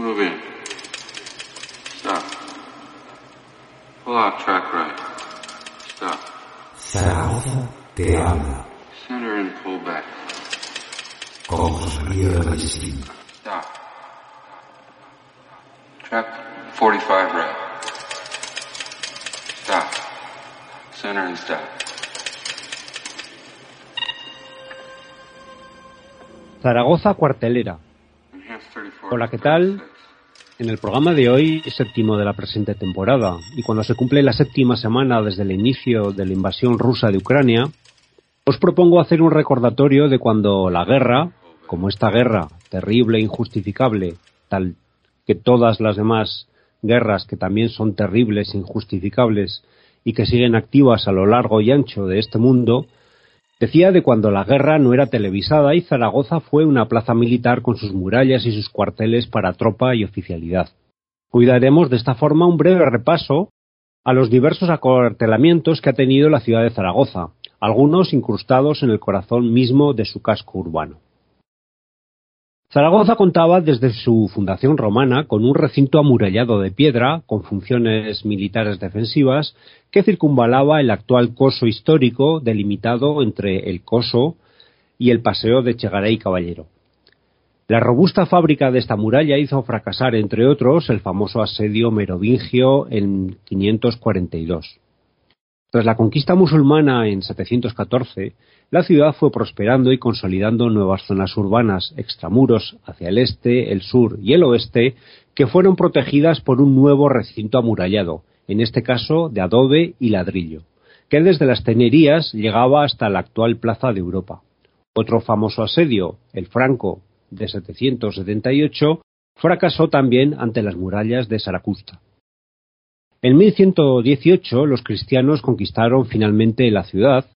Move in. Stop. Pull out track right. Stop. Zaragoza te habla Center and pull back. con José María Ballestín. Stop. Track 45 right. Stop. Center and stop. Zaragoza Cuartelera. Enhance 34. Hola, ¿qué tal? En el programa de hoy, séptimo de la presente temporada, y cuando se cumple la séptima semana desde el inicio de la invasión rusa de Ucrania, os propongo hacer un recordatorio de cuando la guerra, como esta guerra terrible e injustificable, tal que todas las demás guerras que también son terribles e injustificables y que siguen activas a lo largo y ancho de este mundo, Decía de cuando la guerra no era televisada y Zaragoza fue una plaza militar con sus murallas y sus cuarteles para tropa y oficialidad. Hoy daremos de esta forma un breve repaso a los diversos acuartelamientos que ha tenido la ciudad de Zaragoza, algunos incrustados en el corazón mismo de su casco urbano. Zaragoza contaba desde su fundación romana con un recinto amurallado de piedra con funciones militares defensivas que circunvalaba el actual coso histórico delimitado entre el coso y el paseo de Chegaray Caballero. La robusta fábrica de esta muralla hizo fracasar, entre otros, el famoso asedio merovingio en 542. Tras la conquista musulmana en 714, la ciudad fue prosperando y consolidando nuevas zonas urbanas extramuros hacia el este, el sur y el oeste, que fueron protegidas por un nuevo recinto amurallado, en este caso de adobe y ladrillo, que desde las tenerías llegaba hasta la actual plaza de Europa. Otro famoso asedio, el franco, de 778, fracasó también ante las murallas de Saracusta. En 1118 los cristianos conquistaron finalmente la ciudad,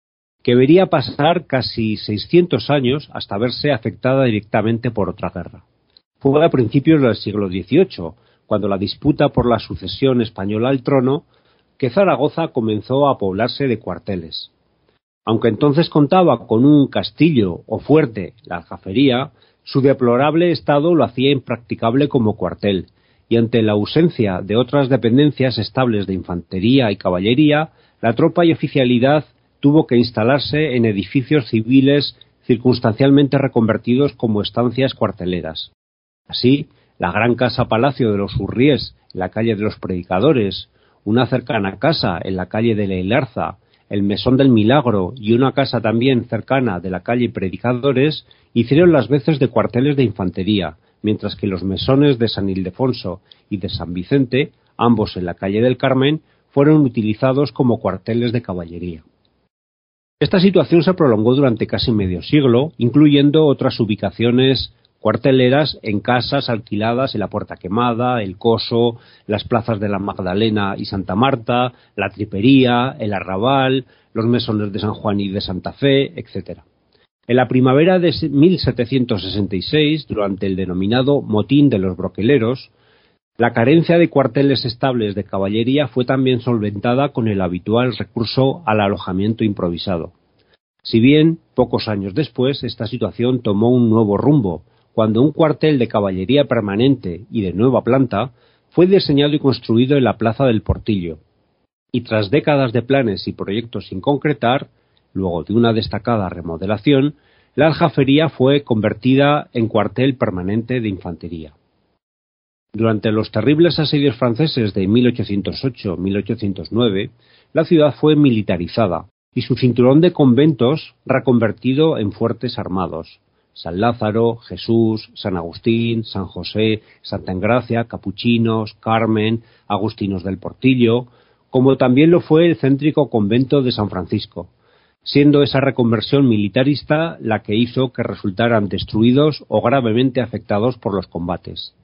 que vería pasar casi 600 años hasta verse afectada directamente por otra guerra. Fue a principios del siglo XVIII, cuando la disputa por la sucesión española al trono, que Zaragoza comenzó a poblarse de cuarteles. Aunque entonces contaba con un castillo o fuerte, la aljafería, su deplorable estado lo hacía impracticable como cuartel, y ante la ausencia de otras dependencias estables de infantería y caballería, la tropa y oficialidad tuvo que instalarse en edificios civiles circunstancialmente reconvertidos como estancias cuarteleras. Así, la gran casa palacio de los Urries, en la calle de los Predicadores, una cercana casa en la calle de la Hilarza, el Mesón del Milagro y una casa también cercana de la calle Predicadores hicieron las veces de cuarteles de infantería, mientras que los mesones de San Ildefonso y de San Vicente, ambos en la calle del Carmen, fueron utilizados como cuarteles de caballería. Esta situación se prolongó durante casi medio siglo, incluyendo otras ubicaciones cuarteleras en casas alquiladas en la Puerta Quemada, el Coso, las plazas de la Magdalena y Santa Marta, la Tripería, el Arrabal, los mesones de San Juan y de Santa Fe, etc. En la primavera de 1766, durante el denominado Motín de los Broqueleros, la carencia de cuarteles estables de caballería fue también solventada con el habitual recurso al alojamiento improvisado. Si bien, pocos años después, esta situación tomó un nuevo rumbo, cuando un cuartel de caballería permanente y de nueva planta fue diseñado y construido en la Plaza del Portillo. Y tras décadas de planes y proyectos sin concretar, luego de una destacada remodelación, la aljafería fue convertida en cuartel permanente de infantería. Durante los terribles asedios franceses de 1808-1809, la ciudad fue militarizada y su cinturón de conventos reconvertido en fuertes armados. San Lázaro, Jesús, San Agustín, San José, Santa Engracia, Capuchinos, Carmen, Agustinos del Portillo, como también lo fue el céntrico convento de San Francisco. Siendo esa reconversión militarista la que hizo que resultaran destruidos o gravemente afectados por los combates.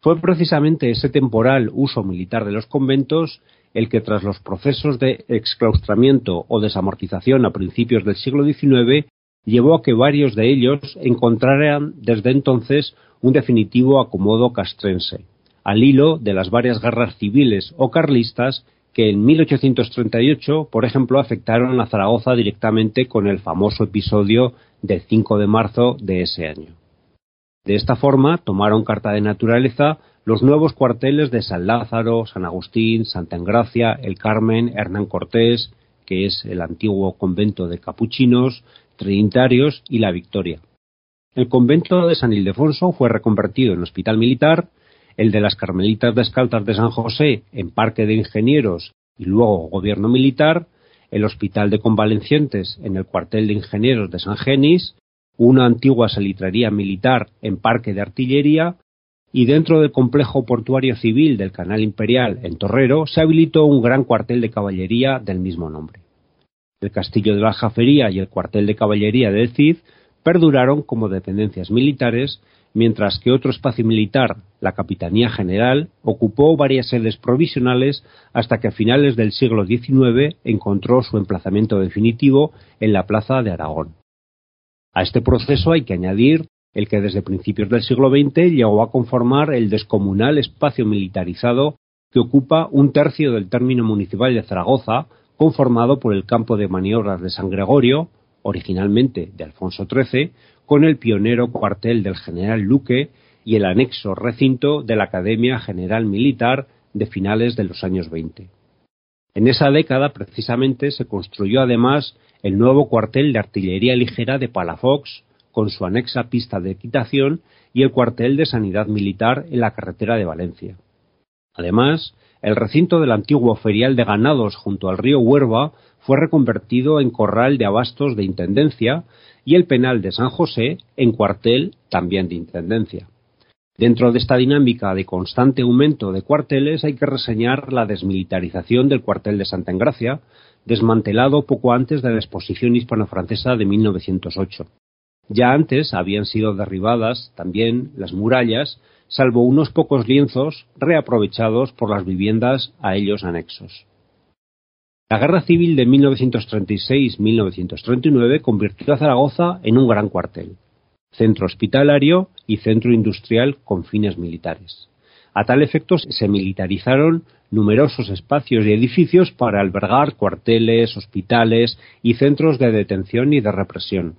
Fue precisamente ese temporal uso militar de los conventos el que tras los procesos de exclaustramiento o desamortización a principios del siglo XIX llevó a que varios de ellos encontraran desde entonces un definitivo acomodo castrense, al hilo de las varias guerras civiles o carlistas que en 1838, por ejemplo, afectaron a Zaragoza directamente con el famoso episodio del 5 de marzo de ese año. De esta forma, tomaron carta de naturaleza los nuevos cuarteles de San Lázaro, San Agustín, Santa Engracia, El Carmen, Hernán Cortés, que es el antiguo convento de capuchinos, trinitarios y La Victoria. El convento de San Ildefonso fue reconvertido en hospital militar el de las Carmelitas Descalzas de San José en Parque de Ingenieros y luego Gobierno Militar, el Hospital de Convalecientes en el Cuartel de Ingenieros de San Genis, una antigua salitrería militar en Parque de Artillería y dentro del complejo portuario civil del Canal Imperial en Torrero se habilitó un gran cuartel de caballería del mismo nombre. El castillo de la Jafería y el cuartel de caballería del Cid perduraron como dependencias militares mientras que otro espacio militar, la Capitanía General, ocupó varias sedes provisionales hasta que a finales del siglo XIX encontró su emplazamiento definitivo en la Plaza de Aragón. A este proceso hay que añadir el que desde principios del siglo XX llegó a conformar el descomunal espacio militarizado que ocupa un tercio del término municipal de Zaragoza, conformado por el campo de maniobras de San Gregorio, originalmente de Alfonso XIII, con el pionero cuartel del general Luque y el anexo recinto de la Academia General Militar de finales de los años 20. En esa década, precisamente, se construyó además el nuevo cuartel de artillería ligera de Palafox, con su anexa pista de equitación, y el cuartel de sanidad militar en la carretera de Valencia. Además, el recinto del antiguo ferial de ganados junto al río Huerva fue reconvertido en corral de abastos de intendencia y el penal de San José en cuartel también de intendencia. Dentro de esta dinámica de constante aumento de cuarteles hay que reseñar la desmilitarización del cuartel de Santa Engracia, desmantelado poco antes de la exposición hispano-francesa de 1908. Ya antes habían sido derribadas también las murallas, salvo unos pocos lienzos reaprovechados por las viviendas a ellos anexos. La Guerra Civil de 1936-1939 convirtió a Zaragoza en un gran cuartel, centro hospitalario y centro industrial con fines militares. A tal efecto se militarizaron numerosos espacios y edificios para albergar cuarteles, hospitales y centros de detención y de represión.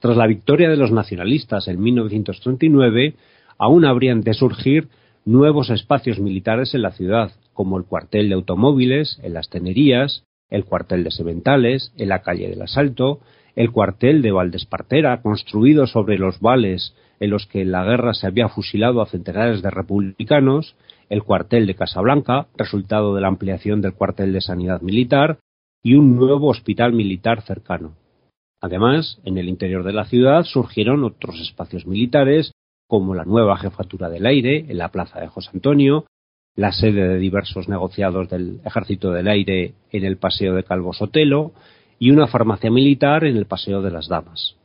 Tras la victoria de los nacionalistas en 1939, aún habrían de surgir nuevos espacios militares en la ciudad, como el cuartel de automóviles, en las tenerías, el cuartel de Sementales, en la calle del Asalto, el cuartel de Valdespartera, construido sobre los vales en los que en la guerra se había fusilado a centenares de republicanos, el cuartel de Casablanca, resultado de la ampliación del cuartel de sanidad militar, y un nuevo hospital militar cercano. Además, en el interior de la ciudad surgieron otros espacios militares, como la nueva jefatura del aire en la plaza de José Antonio, la sede de diversos negociados del Ejército del Aire en el Paseo de Calvo Sotelo y una farmacia militar en el Paseo de las Damas.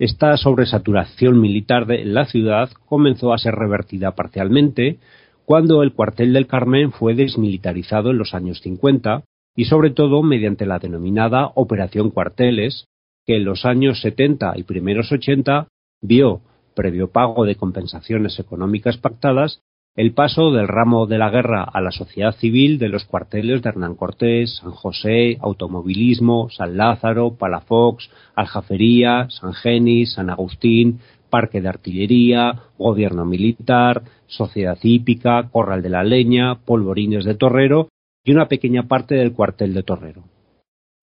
Esta sobresaturación militar de la ciudad comenzó a ser revertida parcialmente cuando el cuartel del Carmen fue desmilitarizado en los años 50 y sobre todo mediante la denominada Operación Cuarteles, que en los años 70 y primeros 80 vio, previo pago de compensaciones económicas pactadas, el paso del ramo de la guerra a la sociedad civil de los cuarteles de Hernán Cortés, San José, Automovilismo, San Lázaro, Palafox, Aljafería, San Genis, San Agustín, Parque de Artillería, Gobierno Militar, Sociedad Hípica, Corral de la Leña, Polvorines de Torrero y una pequeña parte del cuartel de Torrero.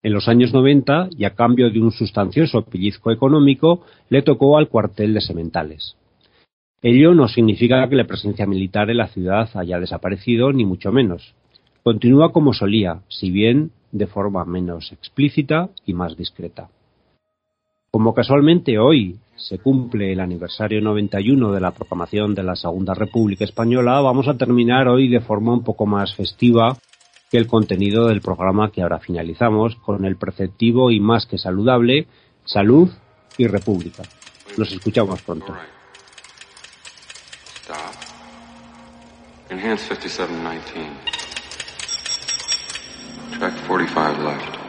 En los años 90, y a cambio de un sustancioso pellizco económico, le tocó al cuartel de Sementales. Ello no significa que la presencia militar en la ciudad haya desaparecido, ni mucho menos. Continúa como solía, si bien de forma menos explícita y más discreta. Como casualmente hoy se cumple el aniversario 91 de la proclamación de la Segunda República Española, vamos a terminar hoy de forma un poco más festiva que el contenido del programa que ahora finalizamos con el preceptivo y más que saludable Salud y República. Nos escuchamos pronto. Stop. Enhance 5719. Track 45 left.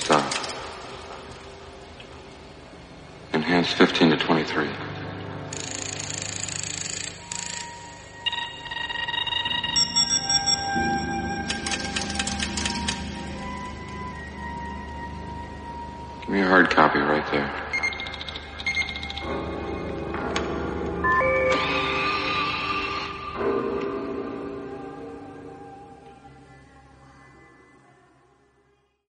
Stop. Enhance 15 to 23. Give me a hard copy right there.